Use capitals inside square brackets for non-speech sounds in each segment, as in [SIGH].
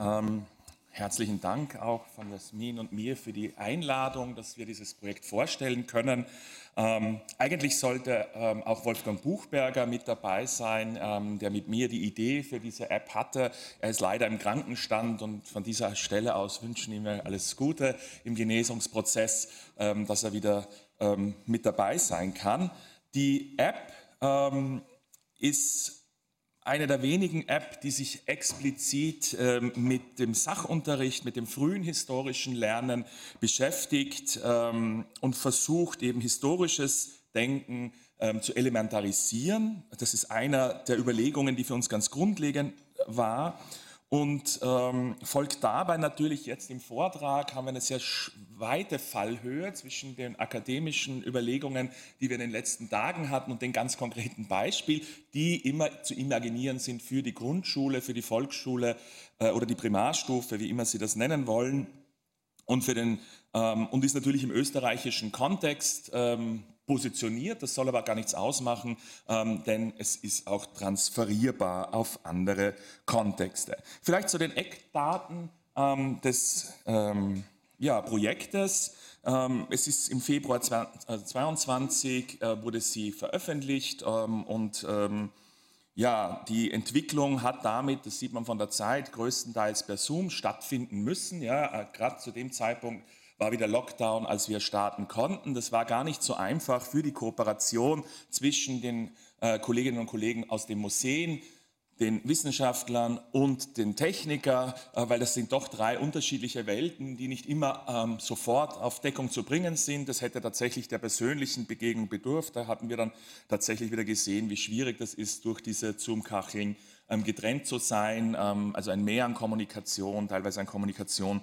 Ähm, herzlichen Dank auch von Jasmin und mir für die Einladung, dass wir dieses Projekt vorstellen können. Ähm, eigentlich sollte ähm, auch Wolfgang Buchberger mit dabei sein, ähm, der mit mir die Idee für diese App hatte. Er ist leider im Krankenstand und von dieser Stelle aus wünschen wir alles Gute im Genesungsprozess, ähm, dass er wieder ähm, mit dabei sein kann. Die App ähm, ist eine der wenigen Apps, die sich explizit ähm, mit dem Sachunterricht, mit dem frühen historischen Lernen beschäftigt ähm, und versucht eben historisches Denken ähm, zu elementarisieren. Das ist einer der Überlegungen, die für uns ganz grundlegend war und ähm, folgt dabei natürlich jetzt im Vortrag, haben wir eine sehr weite Fallhöhe zwischen den akademischen Überlegungen, die wir in den letzten Tagen hatten und den ganz konkreten Beispiel, die immer zu imaginieren sind für die Grundschule, für die Volksschule äh, oder die Primarstufe, wie immer Sie das nennen wollen. Und, für den, ähm, und ist natürlich im österreichischen Kontext ähm, positioniert. Das soll aber gar nichts ausmachen, ähm, denn es ist auch transferierbar auf andere Kontexte. Vielleicht zu den Eckdaten ähm, des ähm, ja, Projektes. Ähm, es ist im Februar 2022 äh, wurde sie veröffentlicht ähm, und ähm, ja, die Entwicklung hat damit, das sieht man von der Zeit, größtenteils per Zoom stattfinden müssen. Ja, äh, gerade zu dem Zeitpunkt war wieder Lockdown, als wir starten konnten. Das war gar nicht so einfach für die Kooperation zwischen den äh, Kolleginnen und Kollegen aus den Museen, den Wissenschaftlern und den Techniker, äh, weil das sind doch drei unterschiedliche Welten, die nicht immer ähm, sofort auf Deckung zu bringen sind. Das hätte tatsächlich der persönlichen Begegnung bedurft. Da hatten wir dann tatsächlich wieder gesehen, wie schwierig das ist, durch diese Zoom-Kacheln ähm, getrennt zu sein. Ähm, also ein Mehr an Kommunikation, teilweise an Kommunikation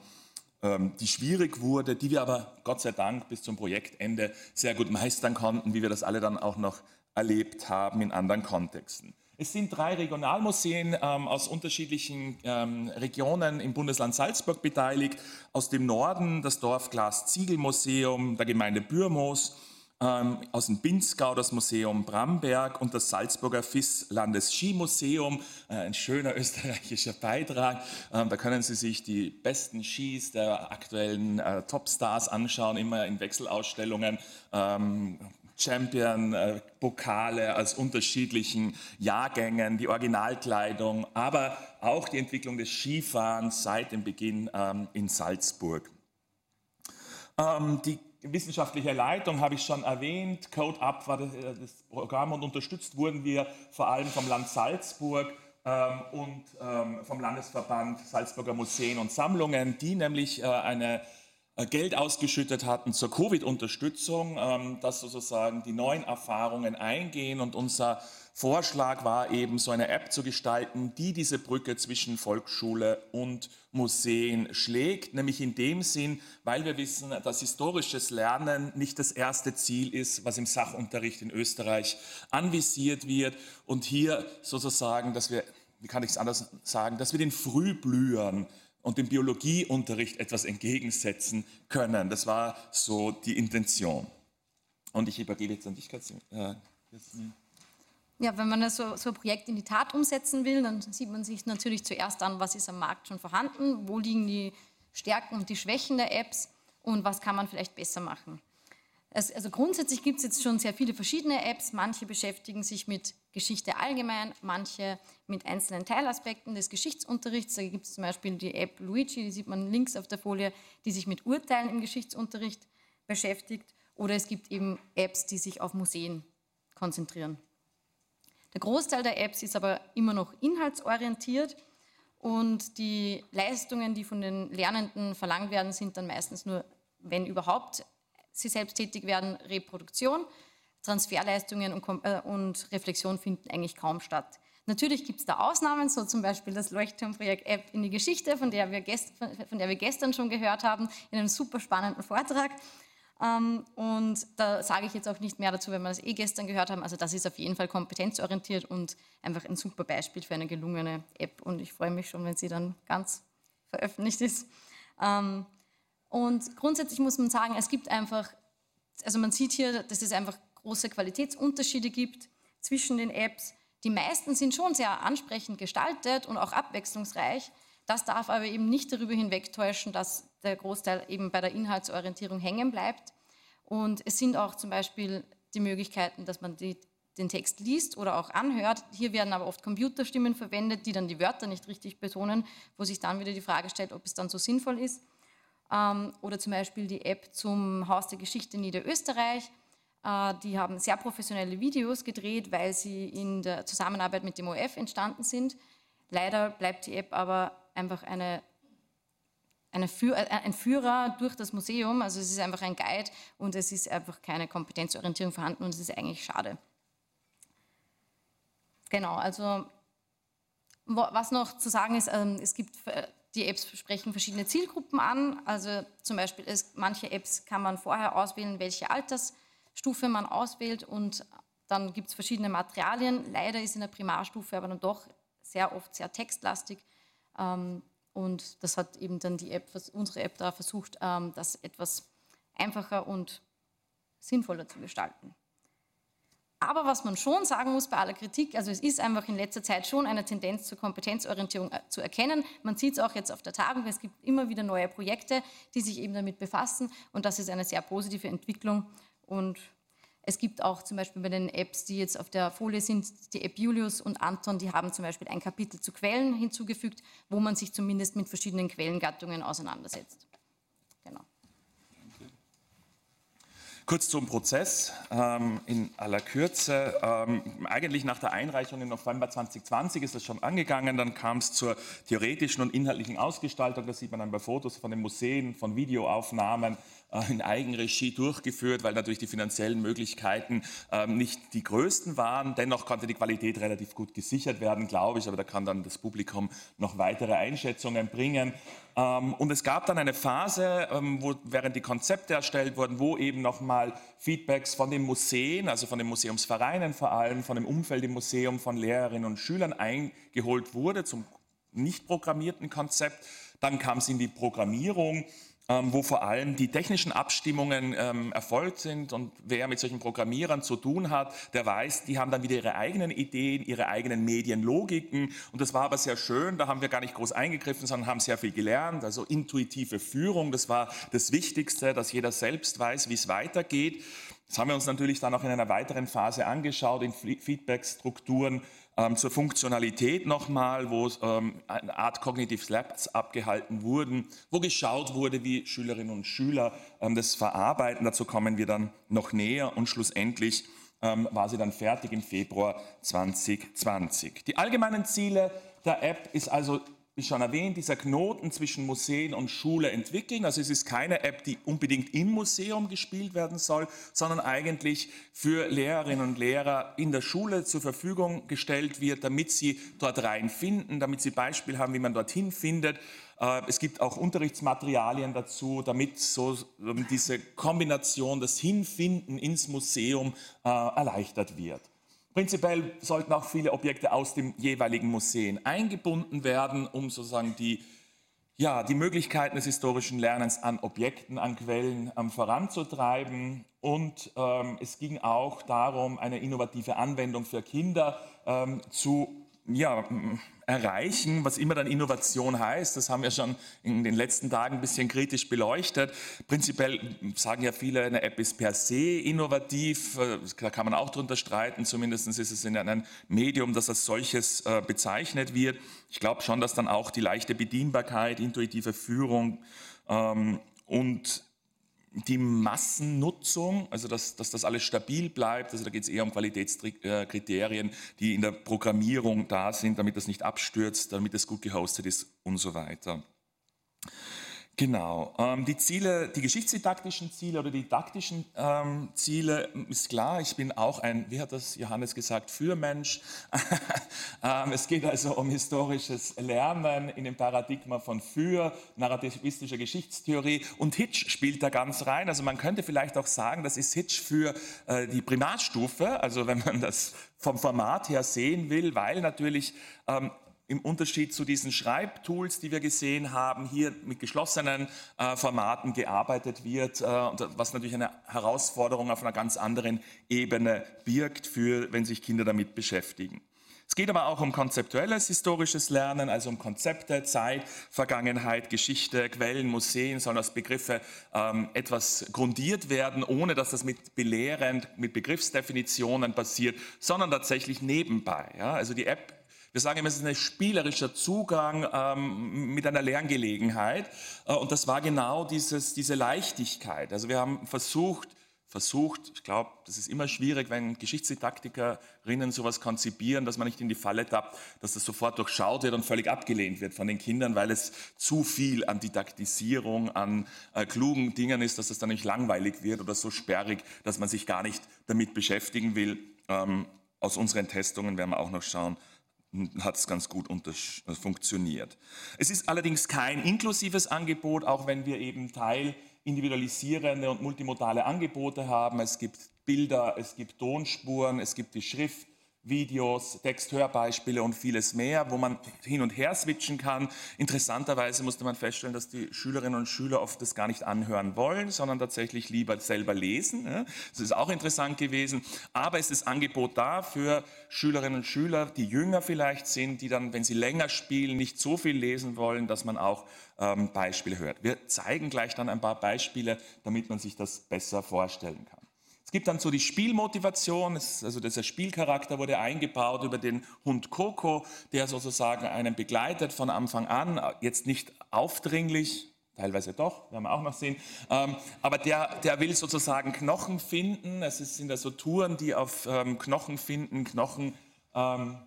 die schwierig wurde, die wir aber Gott sei Dank bis zum Projektende sehr gut meistern konnten, wie wir das alle dann auch noch erlebt haben in anderen Kontexten. Es sind drei Regionalmuseen ähm, aus unterschiedlichen ähm, Regionen im Bundesland Salzburg beteiligt. Aus dem Norden das Dorf Glas Ziegelmuseum der Gemeinde Bürmoos, ähm, aus dem Binzgau das Museum Bramberg und das Salzburger FIS Landesskimuseum. Äh, ein schöner österreichischer Beitrag. Ähm, da können Sie sich die besten Skis der aktuellen äh, Topstars anschauen, immer in Wechselausstellungen. Ähm, Champion-Pokale äh, aus unterschiedlichen Jahrgängen, die Originalkleidung, aber auch die Entwicklung des Skifahrens seit dem Beginn ähm, in Salzburg. Ähm, die wissenschaftliche Leitung habe ich schon erwähnt. Code Up war das, äh, das, Programm und unterstützt wurden wir vor allem vom Land Salzburg ähm, und ähm, vom Landesverband Salzburger Museen und Sammlungen, die nämlich äh, eine äh, Geld ausgeschüttet hatten zur Covid-Unterstützung, ähm, dass sozusagen die neuen Erfahrungen eingehen und unser Vorschlag war eben, so eine App zu gestalten, die diese Brücke zwischen Volksschule und Museen schlägt, nämlich in dem Sinn, weil wir wissen, dass historisches Lernen nicht das erste Ziel ist, was im Sachunterricht in Österreich anvisiert wird und hier sozusagen, dass wir, wie kann ich es anders sagen, dass wir den Frühblühern und dem Biologieunterricht etwas entgegensetzen können. Das war so die Intention. Und ich übergebe jetzt an dich, Katrin. Äh, ja, wenn man so, so ein Projekt in die Tat umsetzen will, dann sieht man sich natürlich zuerst an, was ist am Markt schon vorhanden, wo liegen die Stärken und die Schwächen der Apps und was kann man vielleicht besser machen. Also grundsätzlich gibt es jetzt schon sehr viele verschiedene Apps. Manche beschäftigen sich mit Geschichte allgemein, manche mit einzelnen Teilaspekten des Geschichtsunterrichts. Da gibt es zum Beispiel die App Luigi, die sieht man links auf der Folie, die sich mit Urteilen im Geschichtsunterricht beschäftigt. Oder es gibt eben Apps, die sich auf Museen konzentrieren. Der Großteil der Apps ist aber immer noch inhaltsorientiert und die Leistungen, die von den Lernenden verlangt werden, sind dann meistens nur, wenn überhaupt sie selbst tätig werden, Reproduktion. Transferleistungen und, äh, und Reflexion finden eigentlich kaum statt. Natürlich gibt es da Ausnahmen, so zum Beispiel das Leuchtturmprojekt App in die Geschichte, von der, wir gest, von der wir gestern schon gehört haben, in einem super spannenden Vortrag. Ähm, und da sage ich jetzt auch nicht mehr dazu, wenn wir das eh gestern gehört haben. Also das ist auf jeden Fall kompetenzorientiert und einfach ein super Beispiel für eine gelungene App. Und ich freue mich schon, wenn sie dann ganz veröffentlicht ist. Ähm, und grundsätzlich muss man sagen, es gibt einfach, also man sieht hier, dass es einfach große Qualitätsunterschiede gibt zwischen den Apps. Die meisten sind schon sehr ansprechend gestaltet und auch abwechslungsreich. Das darf aber eben nicht darüber hinwegtäuschen, dass der Großteil eben bei der Inhaltsorientierung hängen bleibt. Und es sind auch zum Beispiel die Möglichkeiten, dass man die, den Text liest oder auch anhört. Hier werden aber oft Computerstimmen verwendet, die dann die Wörter nicht richtig betonen, wo sich dann wieder die Frage stellt, ob es dann so sinnvoll ist. Ähm, oder zum Beispiel die App zum Haus der Geschichte Niederösterreich. Äh, die haben sehr professionelle Videos gedreht, weil sie in der Zusammenarbeit mit dem OF entstanden sind. Leider bleibt die App aber einfach eine, eine Führ äh, ein Führer durch das Museum. Also es ist einfach ein Guide und es ist einfach keine Kompetenzorientierung vorhanden und es ist eigentlich schade. Genau, also was noch zu sagen ist, ähm, es gibt die Apps sprechen verschiedene Zielgruppen an. Also zum Beispiel ist, manche Apps kann man vorher auswählen, welche Altersstufe man auswählt und dann gibt es verschiedene Materialien. Leider ist in der Primarstufe aber dann doch sehr oft sehr textlastig. Ähm, und das hat eben dann die App, unsere App da versucht, ähm, das etwas einfacher und sinnvoller zu gestalten. Aber was man schon sagen muss bei aller Kritik, also es ist einfach in letzter Zeit schon eine Tendenz zur Kompetenzorientierung äh, zu erkennen. Man sieht es auch jetzt auf der Tagung, es gibt immer wieder neue Projekte, die sich eben damit befassen und das ist eine sehr positive Entwicklung. Und es gibt auch zum Beispiel bei den Apps, die jetzt auf der Folie sind, die App Julius und Anton, die haben zum Beispiel ein Kapitel zu Quellen hinzugefügt, wo man sich zumindest mit verschiedenen Quellengattungen auseinandersetzt. Kurz zum Prozess ähm, in aller Kürze. Ähm, eigentlich nach der Einreichung im November 2020 ist das schon angegangen. Dann kam es zur theoretischen und inhaltlichen Ausgestaltung. Das sieht man dann bei Fotos von den Museen, von Videoaufnahmen in Eigenregie durchgeführt, weil natürlich die finanziellen Möglichkeiten ähm, nicht die größten waren. Dennoch konnte die Qualität relativ gut gesichert werden, glaube ich. Aber da kann dann das Publikum noch weitere Einschätzungen bringen. Ähm, und es gab dann eine Phase, ähm, wo, während die Konzepte erstellt wurden, wo eben nochmal Feedbacks von den Museen, also von den Museumsvereinen vor allem, von dem Umfeld im Museum, von Lehrerinnen und Schülern eingeholt wurde zum nicht programmierten Konzept. Dann kam es in die Programmierung ähm, wo vor allem die technischen Abstimmungen ähm, erfolgt sind. Und wer mit solchen Programmierern zu tun hat, der weiß, die haben dann wieder ihre eigenen Ideen, ihre eigenen Medienlogiken. Und das war aber sehr schön, da haben wir gar nicht groß eingegriffen, sondern haben sehr viel gelernt. Also intuitive Führung, das war das Wichtigste, dass jeder selbst weiß, wie es weitergeht. Das haben wir uns natürlich dann auch in einer weiteren Phase angeschaut, in Feedback-Strukturen ähm, zur Funktionalität nochmal, wo ähm, eine Art Cognitive Labs abgehalten wurden, wo geschaut wurde, wie Schülerinnen und Schüler ähm, das verarbeiten. Dazu kommen wir dann noch näher und schlussendlich ähm, war sie dann fertig im Februar 2020. Die allgemeinen Ziele der App ist also wie schon erwähnt, dieser Knoten zwischen Museen und Schule entwickeln. Also es ist keine App, die unbedingt im Museum gespielt werden soll, sondern eigentlich für Lehrerinnen und Lehrer in der Schule zur Verfügung gestellt wird, damit sie dort reinfinden, damit sie Beispiel haben, wie man dorthin findet. Äh, es gibt auch Unterrichtsmaterialien dazu, damit so diese Kombination, das Hinfinden ins Museum äh, erleichtert wird. Prinzipiell sollten auch viele Objekte aus dem jeweiligen Museen eingebunden werden, um sozusagen die, ja, die Möglichkeiten des historischen Lernens an Objekten, an Quellen ähm, voranzutreiben. Und ähm, es ging auch darum, eine innovative Anwendung für Kinder ähm, zu ja, erreichen, was immer dann Innovation heißt. Das haben wir schon in den letzten Tagen ein bisschen kritisch beleuchtet. Prinzipiell sagen ja viele, eine App ist per se innovativ. Da kann man auch drunter streiten. Zumindest ist es in einem Medium, das als solches äh, bezeichnet wird. Ich glaube schon, dass dann auch die leichte Bedienbarkeit, intuitive Führung ähm, und die Massennutzung, also dass, dass das alles stabil bleibt, also da geht es eher um Qualitätskriterien, die in der Programmierung da sind, damit das nicht abstürzt, damit es gut gehostet ist und so weiter. Genau. Ähm, die Ziele, die geschichtsdidaktischen Ziele oder die didaktischen ähm, Ziele ist klar. Ich bin auch ein, wie hat das Johannes gesagt, Fürmensch. [LAUGHS] ähm, es geht also um historisches Lernen in dem Paradigma von Für, narrativistischer Geschichtstheorie und Hitch spielt da ganz rein. Also man könnte vielleicht auch sagen, das ist Hitch für äh, die Primarstufe, also wenn man das vom Format her sehen will, weil natürlich ähm, im Unterschied zu diesen Schreibtools, die wir gesehen haben, hier mit geschlossenen äh, Formaten gearbeitet wird, äh, was natürlich eine Herausforderung auf einer ganz anderen Ebene birgt, für, wenn sich Kinder damit beschäftigen. Es geht aber auch um konzeptuelles historisches Lernen, also um Konzepte, Zeit, Vergangenheit, Geschichte, Quellen, Museen, sollen als Begriffe ähm, etwas grundiert werden, ohne dass das mit belehrend, mit Begriffsdefinitionen passiert, sondern tatsächlich nebenbei. Ja? Also die App wir sagen immer, es ist ein spielerischer Zugang ähm, mit einer Lerngelegenheit. Äh, und das war genau dieses, diese Leichtigkeit. Also wir haben versucht, versucht, ich glaube, das ist immer schwierig, wenn Geschichtsdidaktikerinnen sowas konzipieren, dass man nicht in die Falle tappt, dass das sofort durchschaut wird und völlig abgelehnt wird von den Kindern, weil es zu viel an Didaktisierung, an äh, klugen Dingen ist, dass es dann nicht langweilig wird oder so sperrig, dass man sich gar nicht damit beschäftigen will. Ähm, aus unseren Testungen werden wir auch noch schauen, hat es ganz gut funktioniert. Es ist allerdings kein inklusives Angebot, auch wenn wir eben Teil individualisierende und multimodale Angebote haben. Es gibt Bilder, es gibt Tonspuren, es gibt die Schrift, Videos, Texthörbeispiele und vieles mehr, wo man hin und her switchen kann. Interessanterweise musste man feststellen, dass die Schülerinnen und Schüler oft das gar nicht anhören wollen, sondern tatsächlich lieber selber lesen. Das ist auch interessant gewesen. Aber es ist Angebot da für Schülerinnen und Schüler, die jünger vielleicht sind, die dann, wenn sie länger spielen, nicht so viel lesen wollen, dass man auch ähm, Beispiele hört. Wir zeigen gleich dann ein paar Beispiele, damit man sich das besser vorstellen kann. Es gibt dann so die Spielmotivation, also dieser Spielcharakter wurde eingebaut über den Hund Coco, der sozusagen einen begleitet von Anfang an, jetzt nicht aufdringlich, teilweise doch, werden wir auch noch sehen, ähm, aber der, der will sozusagen Knochen finden, es sind da so Touren, die auf ähm, Knochen finden, Knochen ähm,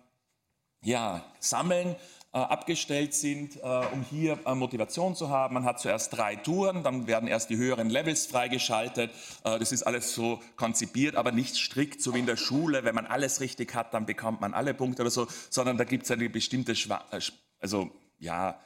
ja, sammeln abgestellt sind, äh, um hier äh, Motivation zu haben. Man hat zuerst drei Touren, dann werden erst die höheren Levels freigeschaltet. das ist alles so konzipiert, aber nicht strikt, so wie in der Schule. Wenn man alles richtig hat, dann bekommt man alle Punkte oder so, sondern da gibt es eine bestimmte, Schwa also ja,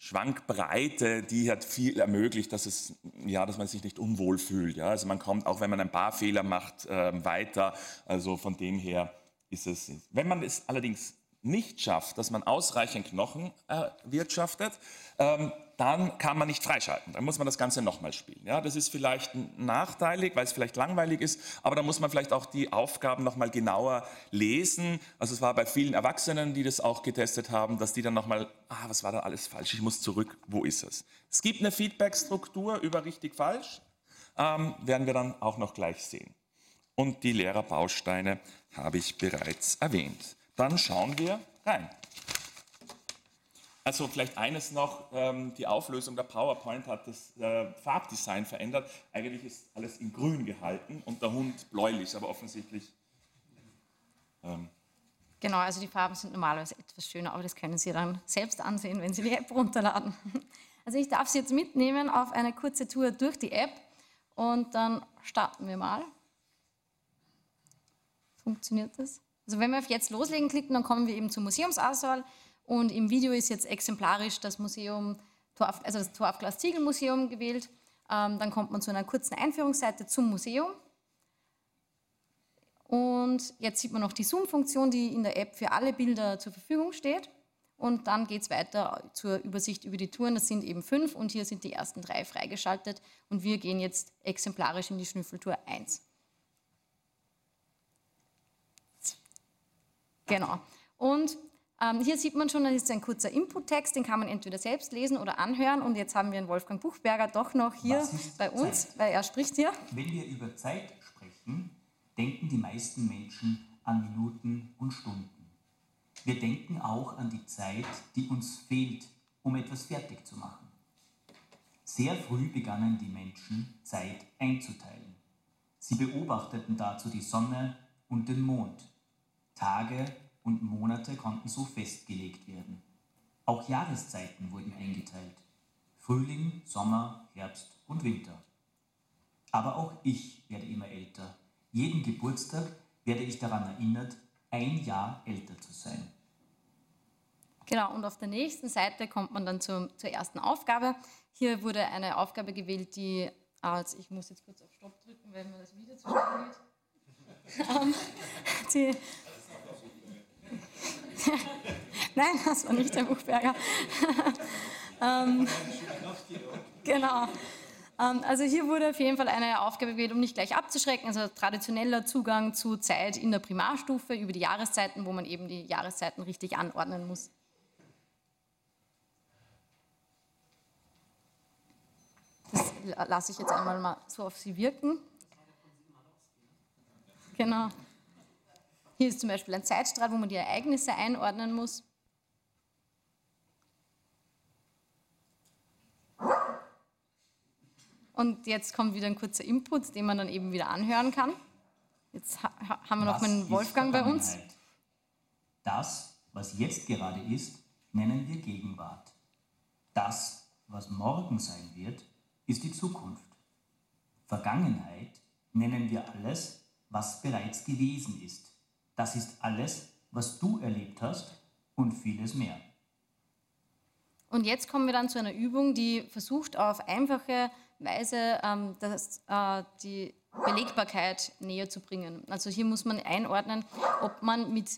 Schwankbreite, die hat viel ermöglicht, dass, es, ja, dass man sich nicht unwohl fühlt. Ja? Also man kommt, auch wenn man ein paar Fehler macht, äh, weiter. Also von dem her ist es. Wenn man es allerdings nicht schafft, dass man ausreichend Knochen erwirtschaftet, ähm, dann kann man nicht freischalten. Dann muss man das Ganze nochmal spielen. Ja, das ist vielleicht nachteilig, weil es vielleicht langweilig ist, aber da muss man vielleicht auch die Aufgaben nochmal genauer lesen. Also es war bei vielen Erwachsenen, die das auch getestet haben, dass die dann nochmal, ah, was war da alles falsch, ich muss zurück, wo ist es? Es gibt eine Feedback-Struktur über richtig falsch, ähm, werden wir dann auch noch gleich sehen. Und die Lehrerbausteine habe ich bereits erwähnt. Dann schauen wir rein. Also vielleicht eines noch, ähm, die Auflösung der PowerPoint hat das äh, Farbdesign verändert. Eigentlich ist alles in grün gehalten und der Hund bläulich, aber offensichtlich. Ähm, genau, also die Farben sind normalerweise etwas schöner, aber das können Sie dann selbst ansehen, wenn Sie die App runterladen. [LAUGHS] Also ich darf Sie jetzt mitnehmen auf eine kurze Tour durch die App und dann starten wir mal. Funktioniert das? Also wenn wir auf jetzt loslegen klicken, dann kommen wir eben zur Museumsauswahl und im Video ist jetzt exemplarisch das Museum, also das Torfglas Ziegel Museum gewählt. Ähm, dann kommt man zu einer kurzen Einführungsseite zum Museum. Und jetzt sieht man noch die Zoom-Funktion, die in der App für alle Bilder zur Verfügung steht. Und dann geht es weiter zur Übersicht über die Touren. Das sind eben fünf und hier sind die ersten drei freigeschaltet. Und wir gehen jetzt exemplarisch in die Schnüffeltour 1. Genau. Und ähm, hier sieht man schon, das ist ein kurzer Input-Text, den kann man entweder selbst lesen oder anhören. Und jetzt haben wir einen Wolfgang Buchberger doch noch hier bei uns, Zeit? weil er spricht hier. Wenn wir über Zeit sprechen, denken die meisten Menschen an Minuten und Stunden. Wir denken auch an die Zeit, die uns fehlt, um etwas fertig zu machen. Sehr früh begannen die Menschen, Zeit einzuteilen. Sie beobachteten dazu die Sonne und den Mond Tage und Monate konnten so festgelegt werden. Auch Jahreszeiten wurden eingeteilt. Frühling, Sommer, Herbst und Winter. Aber auch ich werde immer älter. Jeden Geburtstag werde ich daran erinnert, ein Jahr älter zu sein. Genau, und auf der nächsten Seite kommt man dann zur, zur ersten Aufgabe. Hier wurde eine Aufgabe gewählt, die, als ich muss jetzt kurz auf Stopp drücken, weil mir das Video zu geht. [LAUGHS] Ähm, die, [LAUGHS] Nein, das war nicht der Buchberger. [LAUGHS] ähm, genau. Ähm, also hier wurde auf jeden Fall eine Aufgabe gewählt, um nicht gleich abzuschrecken. Also traditioneller Zugang zu Zeit in der Primarstufe über die Jahreszeiten, wo man eben die Jahreszeiten richtig anordnen muss. Das lasse ich jetzt einmal mal so auf Sie wirken. Genau. Hier ist zum Beispiel ein Zeitstrahl, wo man die Ereignisse einordnen muss. Und jetzt kommt wieder ein kurzer Input, den man dann eben wieder anhören kann. Jetzt ha haben wir noch meinen Wolfgang bei uns. Das, was jetzt gerade ist, nennen wir Gegenwart. Das, was morgen sein wird, ist die Zukunft. Vergangenheit nennen wir alles, was bereits gewesen ist. Das ist alles, was du erlebt hast und vieles mehr. Und jetzt kommen wir dann zu einer Übung, die versucht auf einfache Weise ähm, das, äh, die Belegbarkeit näher zu bringen. Also hier muss man einordnen, ob man mit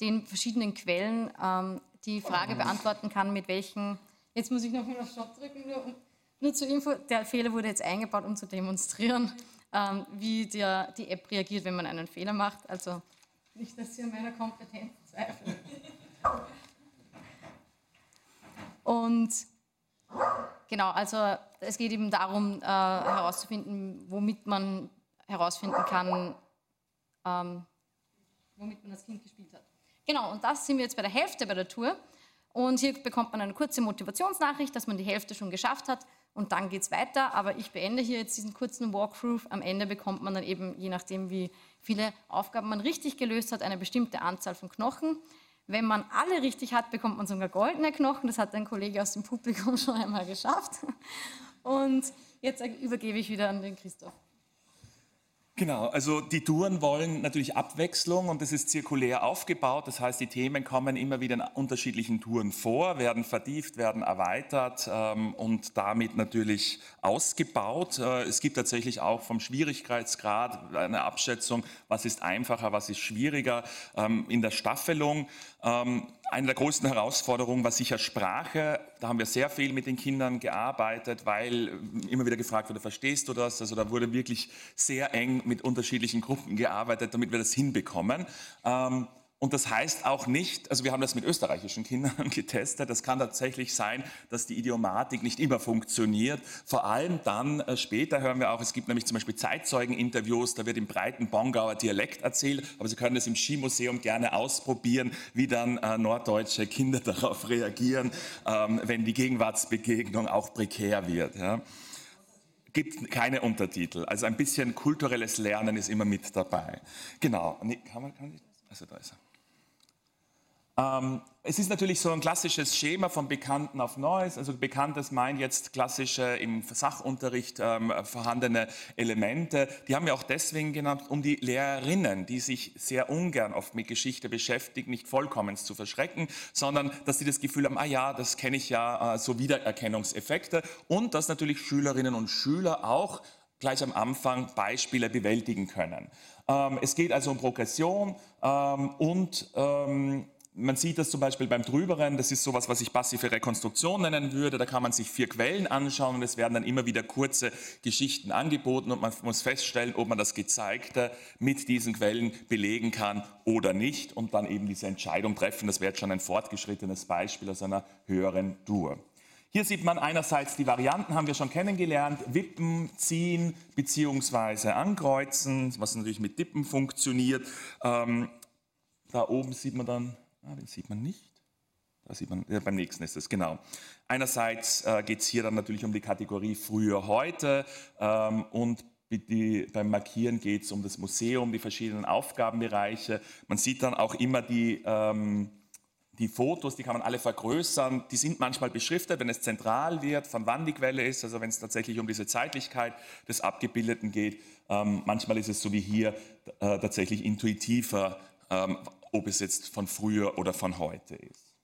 den verschiedenen Quellen ähm, die Frage beantworten kann, mit welchen. Jetzt muss ich noch mal auf Stopp drücken, nur, nur zur Info. Der Fehler wurde jetzt eingebaut, um zu demonstrieren, ähm, wie der, die App reagiert, wenn man einen Fehler macht. Also nicht, dass Sie an meiner Kompetenz zweifeln. Und genau, also es geht eben darum, äh, herauszufinden, womit man herausfinden kann, ähm, womit man als Kind gespielt hat. Genau, und das sind wir jetzt bei der Hälfte bei der Tour. Und hier bekommt man eine kurze Motivationsnachricht, dass man die Hälfte schon geschafft hat. Und dann geht es weiter. Aber ich beende hier jetzt diesen kurzen Walkthrough. Am Ende bekommt man dann eben, je nachdem, wie viele Aufgaben man richtig gelöst hat, eine bestimmte Anzahl von Knochen. Wenn man alle richtig hat, bekommt man sogar goldene Knochen. Das hat ein Kollege aus dem Publikum [LAUGHS] schon einmal geschafft. Und jetzt übergebe ich wieder an den Christoph. Genau, also die Touren wollen natürlich Abwechslung und es ist zirkulär aufgebaut. Das heißt, die Themen kommen immer wieder in unterschiedlichen Touren vor, werden vertieft, werden erweitert ähm, und damit natürlich ausgebaut. Äh, es gibt tatsächlich auch vom Schwierigkeitsgrad eine Abschätzung, was ist einfacher, was ist schwieriger ähm, in der Staffelung. Ähm, eine der größten Herausforderungen war sicher Sprache. Da haben wir sehr viel mit den Kindern gearbeitet, weil immer wieder gefragt wurde, verstehst du das? Also da wurde wirklich sehr eng mit unterschiedlichen Gruppen gearbeitet, damit wir das hinbekommen. Ähm, und das heißt auch nicht, also wir haben das mit österreichischen Kindern [LAUGHS] getestet, das kann tatsächlich sein, dass die Idiomatik nicht immer funktioniert. Vor allem dann äh, später hören wir auch, es gibt nämlich zum Beispiel Zeitzeugeninterviews, da wird im breiten Bongauer Dialekt erzählt, aber Sie können es im Skimuseum gerne ausprobieren, wie dann äh, norddeutsche Kinder [LAUGHS] darauf reagieren, ähm, wenn die Gegenwartsbegegnung auch prekär wird. Ja gibt keine Untertitel. Also ein bisschen kulturelles Lernen ist immer mit dabei. Genau. Nee, kann man, kann ich, also da ist er. Ähm, es ist natürlich so ein klassisches Schema von Bekannten auf Neues. Also Bekanntes meint jetzt klassische im Sachunterricht ähm, vorhandene Elemente. Die haben wir auch deswegen genannt, um die Lehrerinnen, die sich sehr ungern oft mit Geschichte beschäftigen, nicht vollkommen zu verschrecken, sondern dass sie das Gefühl haben, ah ja, das kenne ich ja, äh, so Wiedererkennungseffekte. Und dass natürlich Schülerinnen und Schüler auch gleich am Anfang Beispiele bewältigen können. Ähm, es geht also um Progression ähm, und ähm, man sieht das zum Beispiel beim Drüberen, das ist sowas, was ich passive Rekonstruktion nennen würde. Da kann man sich vier Quellen anschauen und es werden dann immer wieder kurze Geschichten angeboten und man muss feststellen, ob man das Gezeigte mit diesen Quellen belegen kann oder nicht und dann eben diese Entscheidung treffen. Das wäre jetzt schon ein fortgeschrittenes Beispiel aus einer höheren Tour. Hier sieht man einerseits die Varianten, haben wir schon kennengelernt, wippen, ziehen bzw. ankreuzen, was natürlich mit Dippen funktioniert. Ähm, da oben sieht man dann Ah, den sieht man nicht. Da sieht man, ja, beim nächsten ist es, genau. Einerseits äh, geht es hier dann natürlich um die Kategorie früher, heute ähm, und die, beim Markieren geht es um das Museum, die verschiedenen Aufgabenbereiche. Man sieht dann auch immer die, ähm, die Fotos, die kann man alle vergrößern. Die sind manchmal beschriftet, wenn es zentral wird, von wann die Quelle ist, also wenn es tatsächlich um diese Zeitlichkeit des Abgebildeten geht. Ähm, manchmal ist es so wie hier äh, tatsächlich intuitiver, ähm, ob es jetzt von früher oder von heute ist.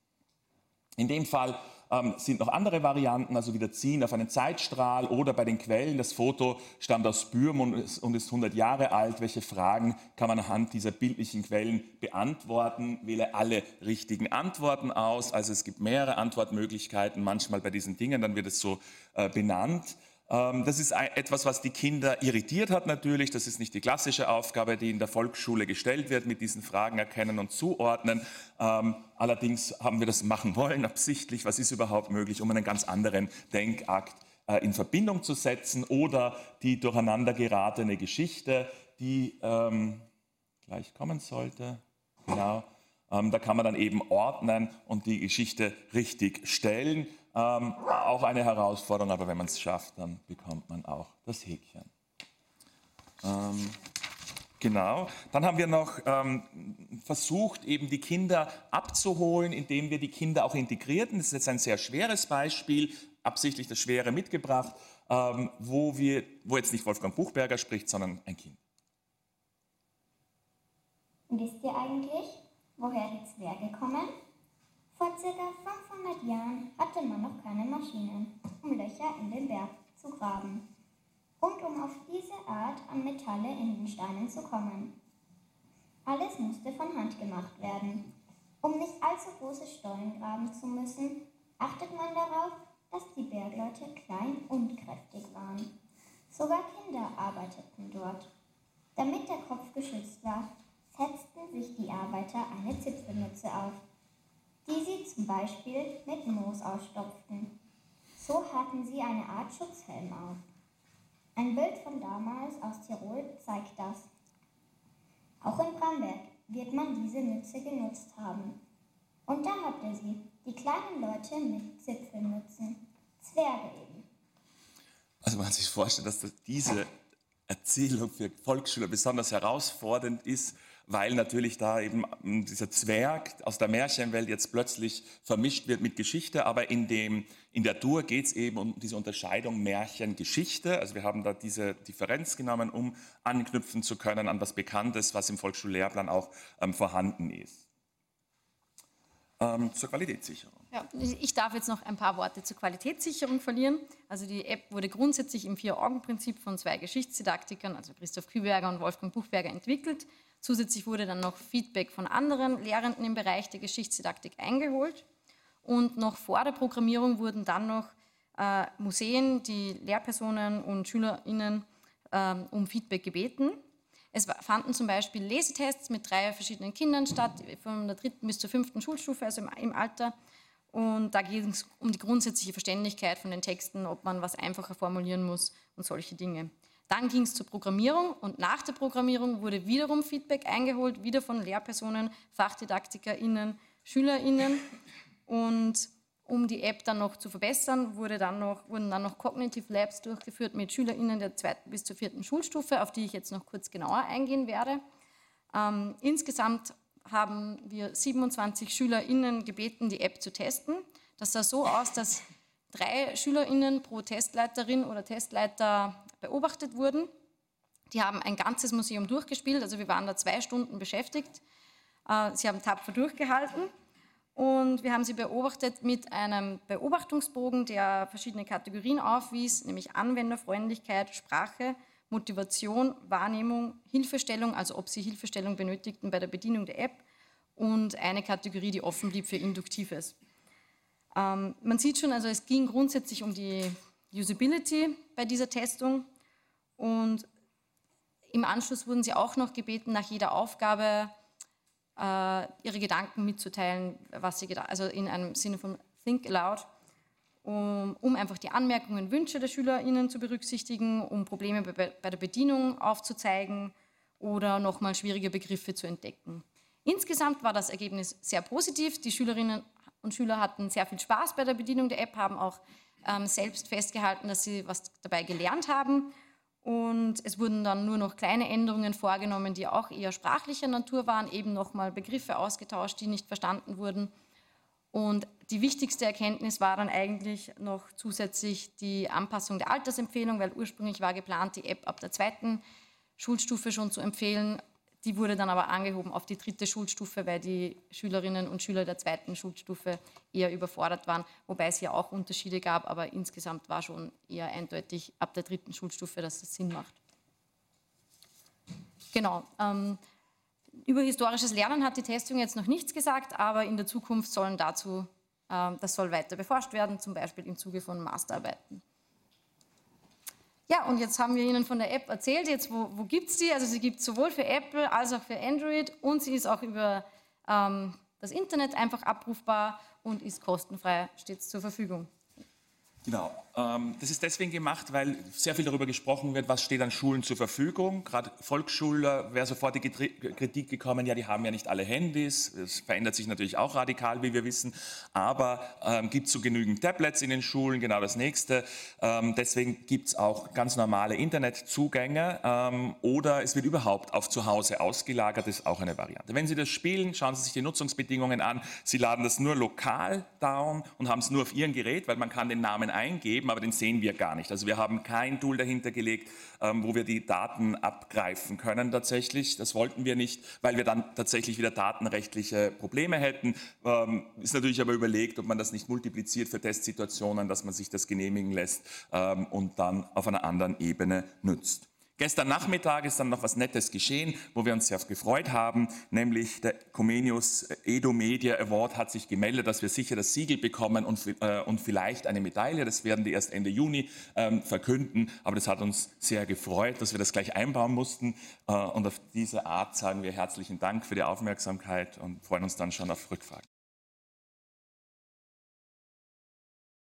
In dem Fall ähm, sind noch andere Varianten, also wieder ziehen auf einen Zeitstrahl oder bei den Quellen. Das Foto stammt aus Bürm und ist, und ist 100 Jahre alt. Welche Fragen kann man anhand dieser bildlichen Quellen beantworten? Wähle alle richtigen Antworten aus. Also es gibt mehrere Antwortmöglichkeiten manchmal bei diesen Dingen, dann wird es so äh, benannt. Ähm, das ist etwas, was die Kinder irritiert hat natürlich. Das ist nicht die klassische Aufgabe, die in der Volksschule gestellt wird, mit diesen Fragen erkennen und zuordnen. Ähm, allerdings haben wir das machen wollen, [LAUGHS] absichtlich. Was ist überhaupt möglich, um einen ganz anderen Denkakt äh, in Verbindung zu setzen oder die durcheinander geratene Geschichte, die ähm, gleich kommen sollte. Genau. Ähm, da kann man dann eben ordnen und die Geschichte richtig stellen. Ähm, auch eine Herausforderung, aber wenn man es schafft, dann bekommt man auch das Häkchen. Ähm, genau. Dann haben wir noch ähm, versucht, eben die Kinder abzuholen, indem wir die Kinder auch integrierten. Das ist jetzt ein sehr schweres Beispiel, absichtlich das Schwere mitgebracht, ähm, wo, wir, wo jetzt nicht Wolfgang Buchberger spricht, sondern ein Kind. Wisst ihr eigentlich, woher die Zwerge kommen? Vor ca. 500 Jahren hatte man noch keine Maschinen, um Löcher in den Berg zu graben und um auf diese Art an Metalle in den Steinen zu kommen. Alles musste von Hand gemacht werden. Um nicht allzu große Stollen graben zu müssen, achtet man darauf, dass die Bergleute klein und kräftig waren. Sogar Kinder arbeiteten dort. Damit der Kopf geschützt war, setzten sich die Arbeiter eine Zipfelmütze auf die sie zum Beispiel mit Moos ausstopften. So hatten sie eine Art Schutzhelm auf. Ein Bild von damals aus Tirol zeigt das. Auch in Bramberg wird man diese Mütze genutzt haben. Und da habt ihr sie, die kleinen Leute mit Zipfelmützen, Zwerge eben. Also man sich vorstellt, dass diese Erzählung für Volksschüler besonders herausfordernd ist, weil natürlich da eben ähm, dieser Zwerg aus der Märchenwelt jetzt plötzlich vermischt wird mit Geschichte. Aber in, dem, in der Tour geht es eben um diese Unterscheidung Märchen-Geschichte. Also wir haben da diese Differenz genommen, um anknüpfen zu können an was Bekanntes, was im Volksschullehrplan auch ähm, vorhanden ist. Ähm, zur Qualitätssicherung. Ja, ich darf jetzt noch ein paar Worte zur Qualitätssicherung verlieren. Also die App wurde grundsätzlich im Vier-Augen-Prinzip von zwei Geschichtsdidaktikern, also Christoph Küberger und Wolfgang Buchberger, entwickelt. Zusätzlich wurde dann noch Feedback von anderen Lehrenden im Bereich der Geschichtsdidaktik eingeholt. Und noch vor der Programmierung wurden dann noch äh, Museen, die Lehrpersonen und SchülerInnen äh, um Feedback gebeten. Es fanden zum Beispiel Lesetests mit drei verschiedenen Kindern statt, von der dritten bis zur fünften Schulstufe, also im Alter. Und da ging es um die grundsätzliche Verständlichkeit von den Texten, ob man was einfacher formulieren muss und solche Dinge. Dann ging es zur Programmierung und nach der Programmierung wurde wiederum Feedback eingeholt, wieder von Lehrpersonen, FachdidaktikerInnen, SchülerInnen. Und um die App dann noch zu verbessern, wurde dann noch, wurden dann noch Cognitive Labs durchgeführt mit SchülerInnen der zweiten bis zur vierten Schulstufe, auf die ich jetzt noch kurz genauer eingehen werde. Ähm, insgesamt haben wir 27 SchülerInnen gebeten, die App zu testen. Das sah so aus, dass drei SchülerInnen pro Testleiterin oder Testleiter beobachtet wurden. Die haben ein ganzes Museum durchgespielt, also wir waren da zwei Stunden beschäftigt. Äh, sie haben tapfer durchgehalten und wir haben sie beobachtet mit einem Beobachtungsbogen, der verschiedene Kategorien aufwies, nämlich Anwenderfreundlichkeit, Sprache, Motivation, Wahrnehmung, Hilfestellung, also ob sie Hilfestellung benötigten bei der Bedienung der App und eine Kategorie, die offen blieb für Induktives. Ähm, man sieht schon, also es ging grundsätzlich um die Usability bei dieser Testung. Und im Anschluss wurden sie auch noch gebeten, nach jeder Aufgabe äh, ihre Gedanken mitzuteilen, was sie also in einem Sinne von Think Aloud, um, um, einfach die Anmerkungen, Wünsche der SchülerInnen zu berücksichtigen, um Probleme bei, bei der Bedienung aufzuzeigen oder nochmal schwierige Begriffe zu entdecken. Insgesamt war das Ergebnis sehr positiv. Die Schülerinnen und Schüler hatten sehr viel Spaß bei der Bedienung der App, haben auch ähm, selbst festgehalten, dass sie was dabei gelernt haben und es wurden dann nur noch kleine Änderungen vorgenommen, die auch eher sprachlicher Natur waren, eben nochmal Begriffe ausgetauscht, die nicht verstanden wurden. Und die wichtigste Erkenntnis war dann eigentlich noch zusätzlich die Anpassung der Altersempfehlung, weil ursprünglich war geplant, die App ab der zweiten Schulstufe schon zu empfehlen. Die wurde dann aber angehoben auf die dritte Schulstufe, weil die Schülerinnen und Schüler der zweiten Schulstufe eher überfordert waren, wobei es hier auch Unterschiede gab, aber insgesamt war schon eher eindeutig ab der dritten Schulstufe, dass das Sinn macht. Genau. Ähm, über historisches Lernen hat die Testung jetzt noch nichts gesagt, aber in der Zukunft sollen dazu, äh, das soll weiter beforscht werden, zum Beispiel im Zuge von Masterarbeiten. Ja, und jetzt haben wir Ihnen von der App erzählt. Jetzt, wo, wo gibt es die? Also sie gibt es sowohl für Apple als auch für Android und sie ist auch über ähm, das Internet einfach abrufbar und ist kostenfrei, steht zur Verfügung. Genau. Ähm, das ist deswegen gemacht, weil sehr viel darüber gesprochen wird, was steht an Schulen zur Verfügung. Gerade Volksschüler wäre sofort die Kritik gekommen, ja, die haben ja nicht alle Handys. Das verändert sich natürlich auch radikal, wie wir wissen. Aber ähm, gibt es so genügend Tablets in den Schulen? Genau das Nächste. Ähm, deswegen gibt es auch ganz normale Internetzugänge ähm, oder es wird überhaupt auf zu Hause ausgelagert. Ist auch eine Variante. Wenn Sie das spielen, schauen Sie sich die Nutzungsbedingungen an. Sie laden das nur lokal down und haben es nur auf Ihrem Gerät, weil man kann den Namen eingeben geben, aber den sehen wir gar nicht. Also wir haben kein Tool dahinter gelegt, ähm, wo wir die Daten abgreifen können tatsächlich. Das wollten wir nicht, weil wir dann tatsächlich wieder datenrechtliche Probleme hätten. Ähm, ist natürlich aber überlegt, ob man das nicht multipliziert für Testsituationen, dass man sich das genehmigen lässt ähm, und dann auf einer anderen Ebene nützt. Gestern Nachmittag ist dann noch was Nettes geschehen, wo wir uns sehr gefreut haben, nämlich der Comenius Edo Media Award hat sich gemeldet, dass wir sicher das Siegel bekommen und, äh, und vielleicht eine Medaille. Das werden die erst Ende Juni ähm, verkünden, aber das hat uns sehr gefreut, dass wir das gleich einbauen mussten. Äh, und auf diese Art sagen wir herzlichen Dank für die Aufmerksamkeit und freuen uns dann schon auf Rückfragen.